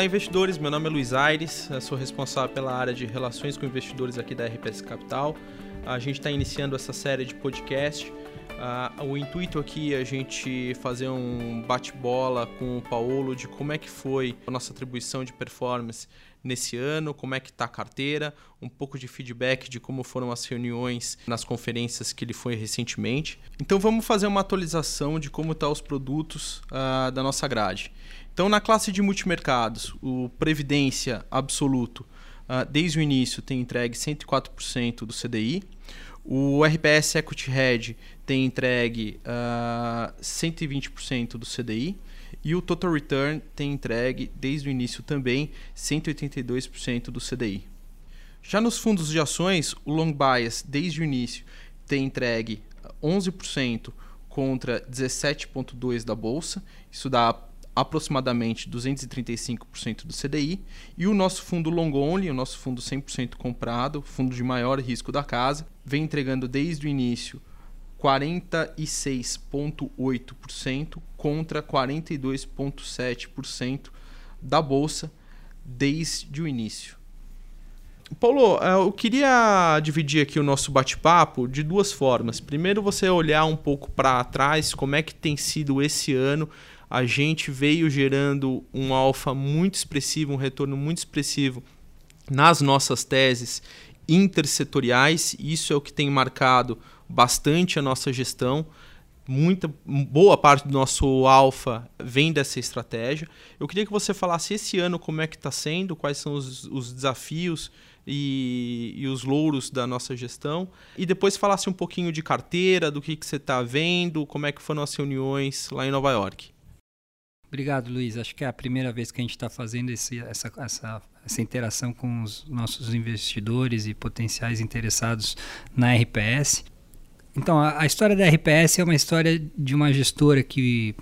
Olá, investidores. Meu nome é Luiz Aires, eu sou responsável pela área de relações com investidores aqui da RPS Capital. A gente está iniciando essa série de podcast. Uh, o intuito aqui é a gente fazer um bate-bola com o Paulo de como é que foi a nossa atribuição de performance nesse ano, como é que está a carteira, um pouco de feedback de como foram as reuniões nas conferências que ele foi recentemente. Então vamos fazer uma atualização de como estão tá os produtos uh, da nossa grade. Então na classe de multimercados, o Previdência Absoluto, uh, desde o início tem entregue 104% do CDI. O RPS Equity Hedge tem entregue uh, 120% do CDI. E o Total Return tem entregue desde o início também 182% do CDI. Já nos fundos de ações, o Long Bias desde o início tem entregue 11% contra 17,2% da bolsa. Isso dá aproximadamente 235% do CDI. E o nosso fundo long only, o nosso fundo 100% comprado, fundo de maior risco da casa, vem entregando desde o início 46,8% contra 42,7% da bolsa desde o início. Paulo, eh, eu queria dividir aqui o nosso bate-papo de duas formas. Primeiro, você olhar um pouco para trás, como é que tem sido esse ano. A gente veio gerando um alfa muito expressivo, um retorno muito expressivo nas nossas teses intersetoriais. Isso é o que tem marcado bastante a nossa gestão. Muita boa parte do nosso alfa vem dessa estratégia. Eu queria que você falasse esse ano como é que está sendo, quais são os, os desafios e, e, os louros da nossa gestão. E depois falasse um pouquinho de carteira, do que, que você está vendo, como é que foram as reuniões lá em Nova York. Obrigado, Luiz. Acho que é a primeira vez que a gente está fazendo esse, essa, essa, essa interação com os nossos investidores e potenciais interessados na RPS. Então, a, a, história da RPS é uma história de uma gestora que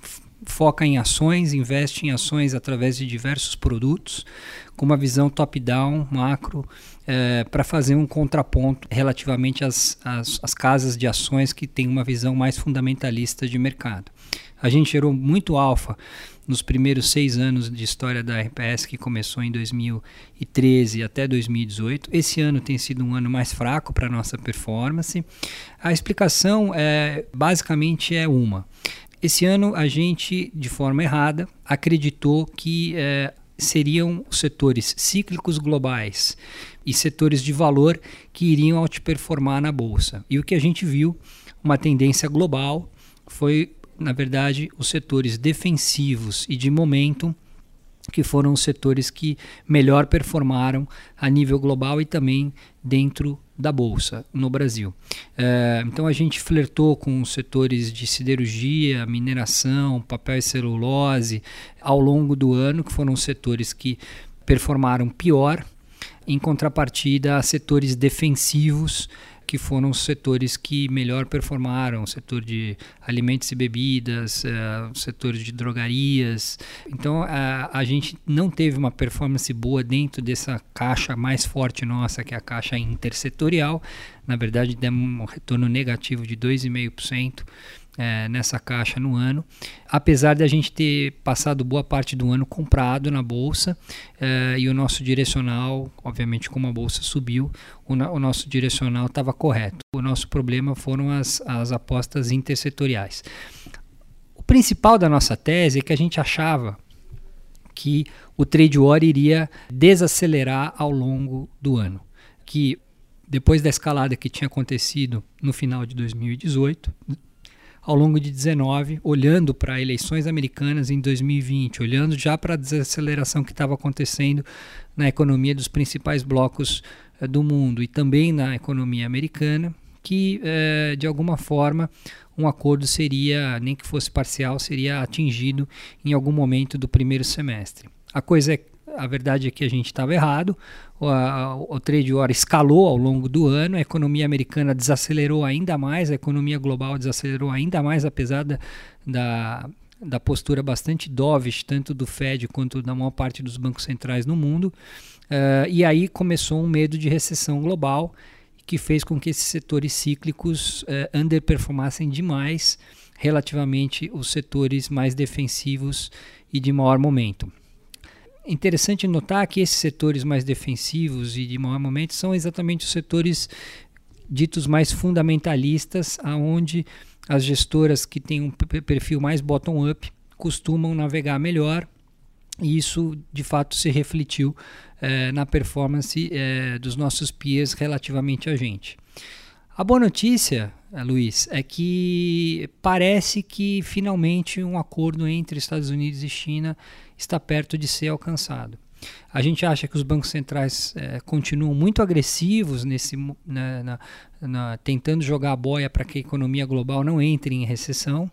foca em ações, investe em ações através de diversos produtos, com uma visão top-down, macro, é, para fazer um contraponto relativamente às, às, às casas de ações que têm uma visão mais fundamentalista de mercado. A gente gerou muito alfa nos primeiros seis anos de história da RPS, que começou em 2013 até 2018. Esse ano tem sido um ano mais fraco para a nossa performance. A explicação é, basicamente é uma. Esse ano a gente, de forma errada, acreditou que é, seriam setores cíclicos globais e setores de valor que iriam outperformar na bolsa. E o que a gente viu, uma tendência global, foi na verdade, os setores defensivos e de momento que foram os setores que melhor performaram a nível global e também dentro da bolsa no Brasil. É, então a gente flertou com os setores de siderurgia, mineração, papel e celulose ao longo do ano, que foram setores que performaram pior, em contrapartida a setores defensivos que foram os setores que melhor performaram, setor de alimentos e bebidas, uh, o setor de drogarias. Então a, a gente não teve uma performance boa dentro dessa caixa mais forte nossa, que é a caixa intersetorial. Na verdade, demos um retorno negativo de 2,5% é, nessa caixa no ano, apesar de a gente ter passado boa parte do ano comprado na bolsa é, e o nosso direcional, obviamente, como a bolsa subiu, o, o nosso direcional estava correto. O nosso problema foram as, as apostas intersetoriais. O principal da nossa tese é que a gente achava que o trade war iria desacelerar ao longo do ano, que depois da escalada que tinha acontecido no final de 2018, ao longo de 19, olhando para eleições americanas em 2020, olhando já para a desaceleração que estava acontecendo na economia dos principais blocos eh, do mundo e também na economia americana, que eh, de alguma forma um acordo seria, nem que fosse parcial, seria atingido em algum momento do primeiro semestre. A coisa é a verdade é que a gente estava errado. O, a, o trade war escalou ao longo do ano, a economia americana desacelerou ainda mais, a economia global desacelerou ainda mais, apesar da, da, da postura bastante dovish, tanto do Fed quanto da maior parte dos bancos centrais no mundo. Uh, e aí começou um medo de recessão global que fez com que esses setores cíclicos uh, underperformassem demais relativamente os setores mais defensivos e de maior momento. Interessante notar que esses setores mais defensivos e de maior momento são exatamente os setores ditos mais fundamentalistas, aonde as gestoras que têm um perfil mais bottom-up costumam navegar melhor e isso de fato se refletiu eh, na performance eh, dos nossos peers relativamente a gente. A boa notícia, Luiz, é que parece que finalmente um acordo entre Estados Unidos e China está perto de ser alcançado. A gente acha que os bancos centrais é, continuam muito agressivos nesse, na, na, na, tentando jogar a boia para que a economia global não entre em recessão.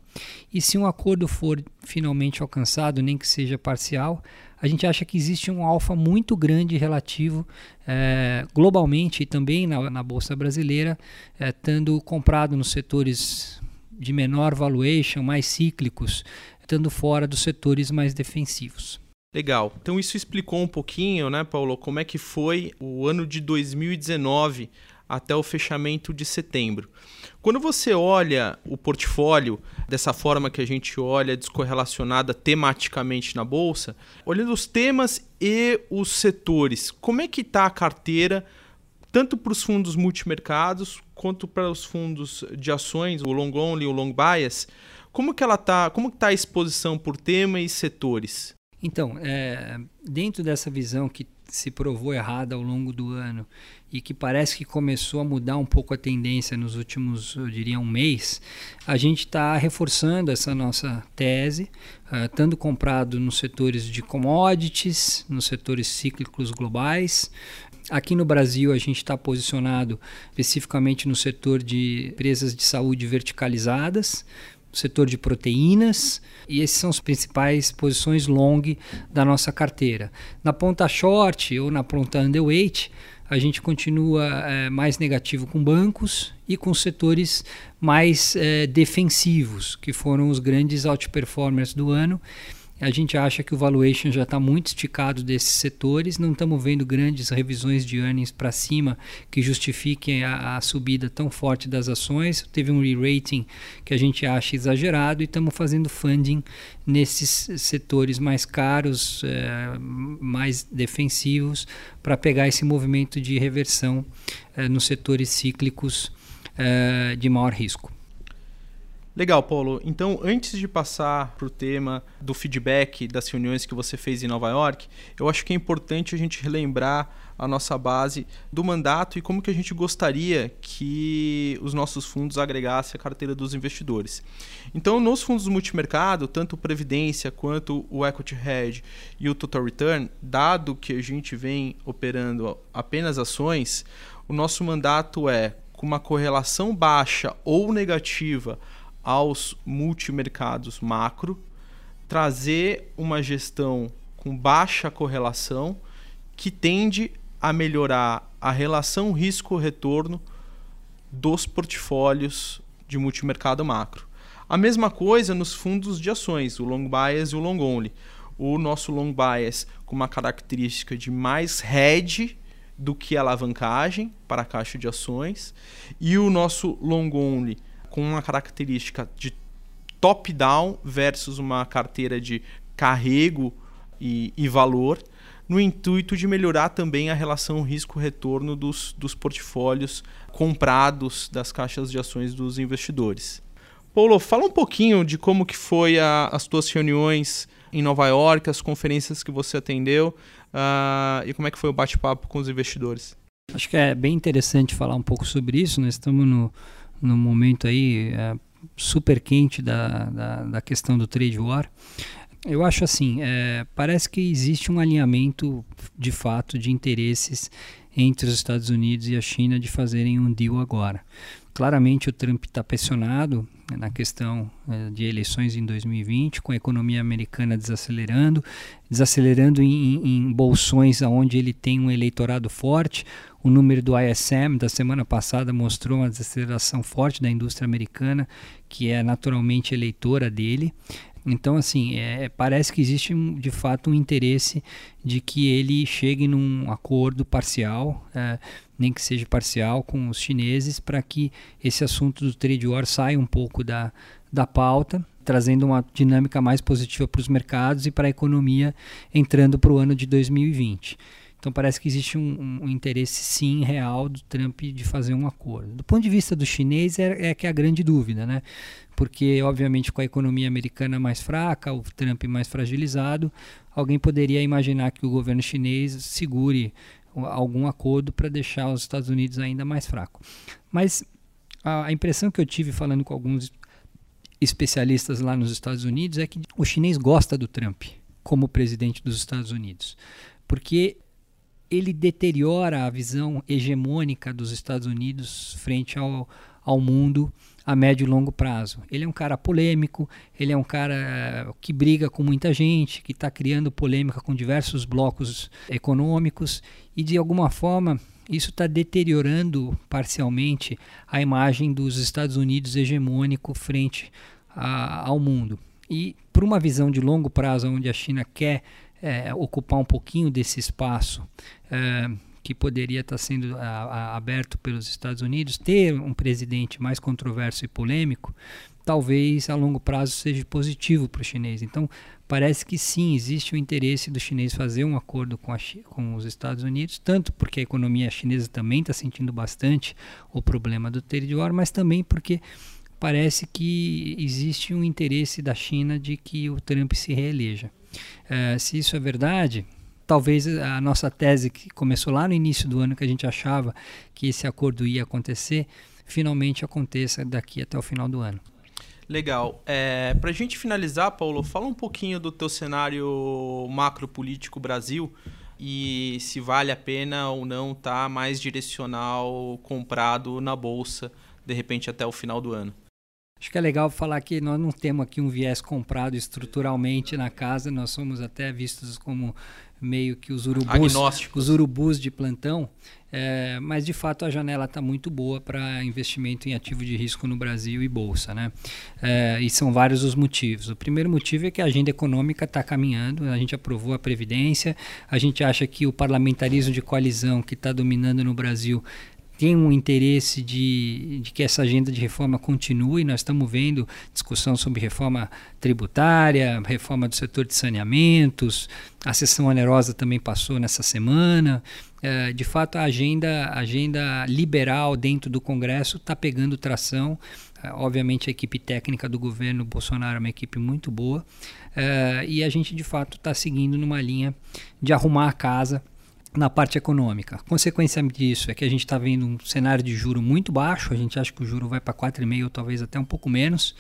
E se um acordo for finalmente alcançado, nem que seja parcial, a gente acha que existe um alfa muito grande relativo é, globalmente e também na, na Bolsa Brasileira, é, comprado nos setores de menor valuation, mais cíclicos, estando fora dos setores mais defensivos. Legal. Então isso explicou um pouquinho, né, Paulo, como é que foi o ano de 2019 até o fechamento de setembro. Quando você olha o portfólio dessa forma que a gente olha, descorrelacionada tematicamente na bolsa, olhando os temas e os setores, como é que está a carteira tanto para os fundos multimercados quanto para os fundos de ações, o long only o long bias? Como que ela tá? Como está a exposição por tema e setores? Então, é, dentro dessa visão que se provou errada ao longo do ano e que parece que começou a mudar um pouco a tendência nos últimos, eu diria, um mês, a gente está reforçando essa nossa tese, uh, estando comprado nos setores de commodities, nos setores cíclicos globais. Aqui no Brasil, a gente está posicionado especificamente no setor de empresas de saúde verticalizadas, setor de proteínas, e esses são as principais posições long da nossa carteira. Na ponta short ou na ponta underweight, a gente continua é, mais negativo com bancos e com setores mais é, defensivos, que foram os grandes outperformers do ano a gente acha que o valuation já está muito esticado desses setores, não estamos vendo grandes revisões de earnings para cima que justifiquem a, a, subida tão forte das ações. Teve um re-rating que a gente acha exagerado e estamos fazendo funding nesses setores mais caros, é, mais defensivos, para pegar esse movimento de reversão é, nos setores cíclicos é, de maior risco. Legal, Paulo. Então, antes de passar para o tema do feedback das reuniões que você fez em Nova York, eu acho que é importante a gente relembrar a nossa base do mandato e como que a gente gostaria que os nossos fundos agregassem a carteira dos investidores. Então, nos fundos multimercado, tanto Previdência quanto o Equity Hedge e o Total Return, dado que a gente vem operando apenas ações, o nosso mandato é com uma correlação baixa ou negativa aos multimercados macro, trazer uma gestão com baixa correlação que tende a melhorar a relação risco-retorno dos portfólios de multimercado macro. A mesma coisa nos fundos de ações, o long bias e o long only. O nosso long bias com uma característica de mais hedge do que alavancagem para a caixa de ações e o nosso long only com uma característica de top-down versus uma carteira de carrego e, e, valor, no intuito de melhorar também a relação risco-retorno dos, dos portfólios comprados das caixas de ações dos investidores. Paulo, fala um pouquinho de como que foi a, as tuas reuniões em Nova York, as conferências que você atendeu uh, e como é que foi o bate-papo com os investidores. Acho que é bem interessante falar um pouco sobre isso. Nós estamos no, no momento aí é, super quente da, da, da, questão do trade war. Eu acho assim, é, parece que existe um alinhamento de fato de interesses entre os Estados Unidos e a China de fazerem um deal agora. Claramente o Trump está pressionado na questão é, de eleições em 2020, com a economia americana desacelerando, desacelerando em, em bolsões onde ele tem um eleitorado forte, o número do ISM da semana passada mostrou uma desaceleração forte da indústria americana, que é naturalmente eleitora dele. Então, assim, é, parece que existe de fato um interesse de que ele chegue num acordo parcial, é, nem que seja parcial, com os chineses, para que esse assunto do trade war saia um pouco da, da pauta trazendo uma dinâmica mais positiva para os mercados e para a economia entrando para o ano de 2020. Então parece que existe um, um, interesse sim real do Trump de fazer um acordo. Do ponto de vista do chinês é, é que é a grande dúvida, né? Porque obviamente com a economia americana mais fraca, o Trump mais fragilizado, alguém poderia imaginar que o governo chinês segure algum acordo para deixar os Estados Unidos ainda mais fraco. Mas a, a impressão que eu tive falando com alguns especialistas lá nos Estados Unidos é que o chinês gosta do Trump como presidente dos Estados Unidos, porque ele deteriora a visão hegemônica dos Estados Unidos frente ao, ao mundo a médio e longo prazo. Ele é um cara polêmico, ele é um cara eh, que briga com muita gente, que está criando polêmica com diversos blocos econômicos e, de alguma forma, isso está deteriorando parcialmente a imagem dos Estados Unidos hegemônico frente a, ao mundo. E, por uma visão de longo prazo, onde a China quer é, ocupar um pouquinho desse espaço é, que poderia estar sendo a, a, aberto pelos Estados Unidos, ter um presidente mais controverso e polêmico, talvez a longo prazo seja positivo para o chinês. Então, parece que sim, existe o interesse do chinês fazer um acordo com, com os Estados Unidos, tanto porque a economia chinesa também está sentindo bastante o problema do war, mas também porque parece que existe um interesse da China de que o Trump se reeleja. Uh, se isso é verdade, talvez a nossa tese que começou lá no início do ano, que a gente achava que esse acordo ia acontecer, finalmente aconteça daqui até o final do ano. Legal. É, Para a gente finalizar, Paulo, fala um pouquinho do teu cenário macropolítico Brasil e se vale a pena ou não estar tá mais direcional comprado na bolsa, de repente até o final do ano. Acho que é legal falar que nós não temos aqui um viés comprado estruturalmente na casa, nós somos até vistos como meio que os urubus, os urubus de plantão, é, mas de fato a janela está muito boa para investimento em ativo de risco no Brasil e bolsa, né? É, e são vários os motivos. O primeiro motivo é que a agenda econômica está caminhando, a gente aprovou a previdência, a gente acha que o parlamentarismo de coalizão que está dominando no Brasil tem um interesse de, de, que essa agenda de reforma continue. Nós estamos vendo discussão sobre reforma tributária, reforma do setor de saneamentos, a sessão onerosa também passou nessa semana. É, de fato, a agenda, a agenda liberal dentro do Congresso está pegando tração. É, obviamente, a equipe técnica do governo Bolsonaro é uma equipe muito boa. É, e a gente, de fato, está seguindo numa linha de arrumar a casa na parte econômica. Consequência disso é que a gente está vendo um cenário de juro muito baixo, a gente acha que o juro vai para 4,5 ou talvez até um pouco menos,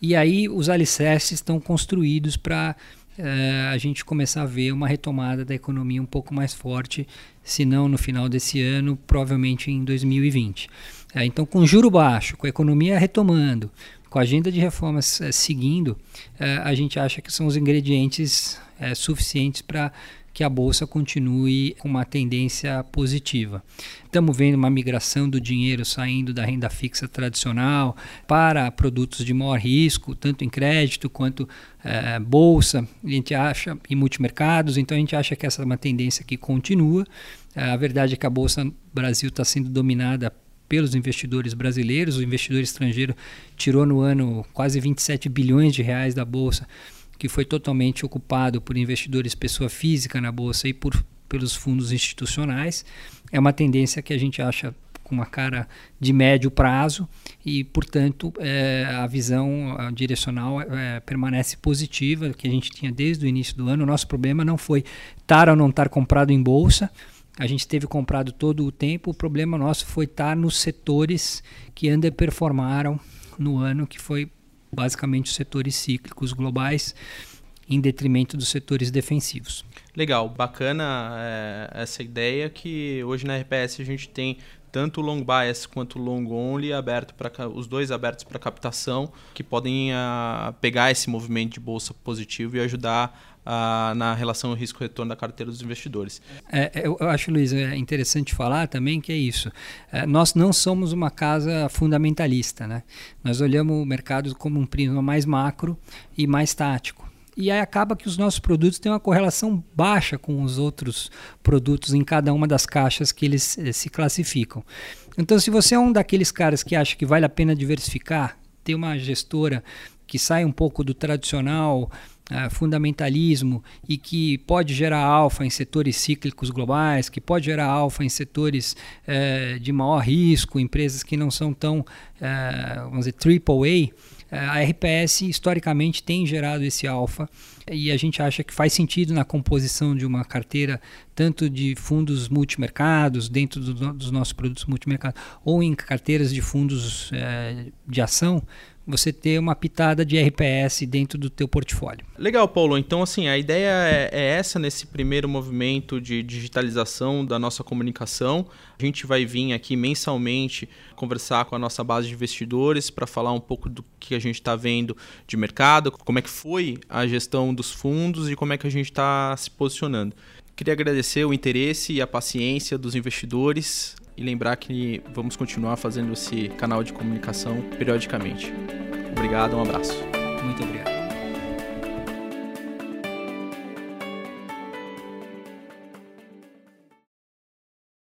e aí os alicerces estão construídos para uh, a gente começar a ver uma retomada da economia um pouco mais forte, se não no final desse ano, provavelmente em 2020. Uh, eh, então, com juro baixo, com a economia retomando, com a agenda de reformas uh, seguindo, a gente acha que são os ingredientes suficientes para que a bolsa continue com uma tendência positiva. Estamos vendo uma migração do dinheiro saindo da renda fixa tradicional para produtos de maior risco, tanto em crédito quanto é, bolsa. A gente acha em multimercados, então a gente acha que essa é uma tendência que continua. A verdade é que a bolsa no Brasil está sendo dominada pelos investidores brasileiros. O investidor estrangeiro tirou no ano quase 27 bilhões de reais da bolsa que foi totalmente ocupado por investidores pessoa física na bolsa e por, pelos fundos institucionais. É uma tendência que a gente acha com uma cara de médio prazo e, portanto, é, a visão direcional é, permanece positiva, que a gente tinha desde o início do ano. O nosso problema não foi estar ou não estar comprado em bolsa, a gente teve comprado todo o tempo. O problema nosso foi estar nos setores que underperformaram no ano, que foi basicamente os setores cíclicos globais em detrimento dos setores defensivos. Legal, bacana é, essa ideia que hoje na RPS a gente tem tanto o long bias quanto o long only aberto para os dois abertos para captação que podem uh, pegar esse movimento de bolsa positivo e ajudar uh, na relação risco-retorno da carteira dos investidores. É, é, eu acho, Luiz, é interessante falar também que é isso. É, nós não somos uma casa fundamentalista, né? Nós olhamos o mercado como um prisma mais macro e mais tático. E aí acaba que os nossos produtos têm uma correlação baixa com os outros produtos em cada uma das caixas que eles eh, se classificam. Então, se você é um daqueles caras que acha que vale a pena diversificar, ter uma gestora que sai um pouco do tradicional Uh, fundamentalismo e que pode gerar alfa em setores cíclicos globais, que pode gerar alfa em setores uh, de maior risco, empresas que não são tão, uh, vamos dizer, triple A, a RPS historicamente tem gerado esse alfa e a gente acha que faz sentido na composição de uma carteira tanto de fundos multimercados dentro do, dos nossos produtos multimercados ou em carteiras de fundos de ação você ter uma pitada de RPS dentro do teu portfólio. Legal, Paulo. Então, assim, a ideia é, é, essa nesse primeiro movimento de digitalização da nossa comunicação. A gente vai vir aqui mensalmente conversar com a nossa base de investidores para falar um pouco do que a gente está vendo de mercado, como é que foi a gestão dos fundos e como é que a gente está se posicionando. Queria agradecer o interesse e a paciência dos investidores e lembrar que vamos continuar fazendo esse canal de comunicação periodicamente. Obrigado, um abraço. Muito obrigado.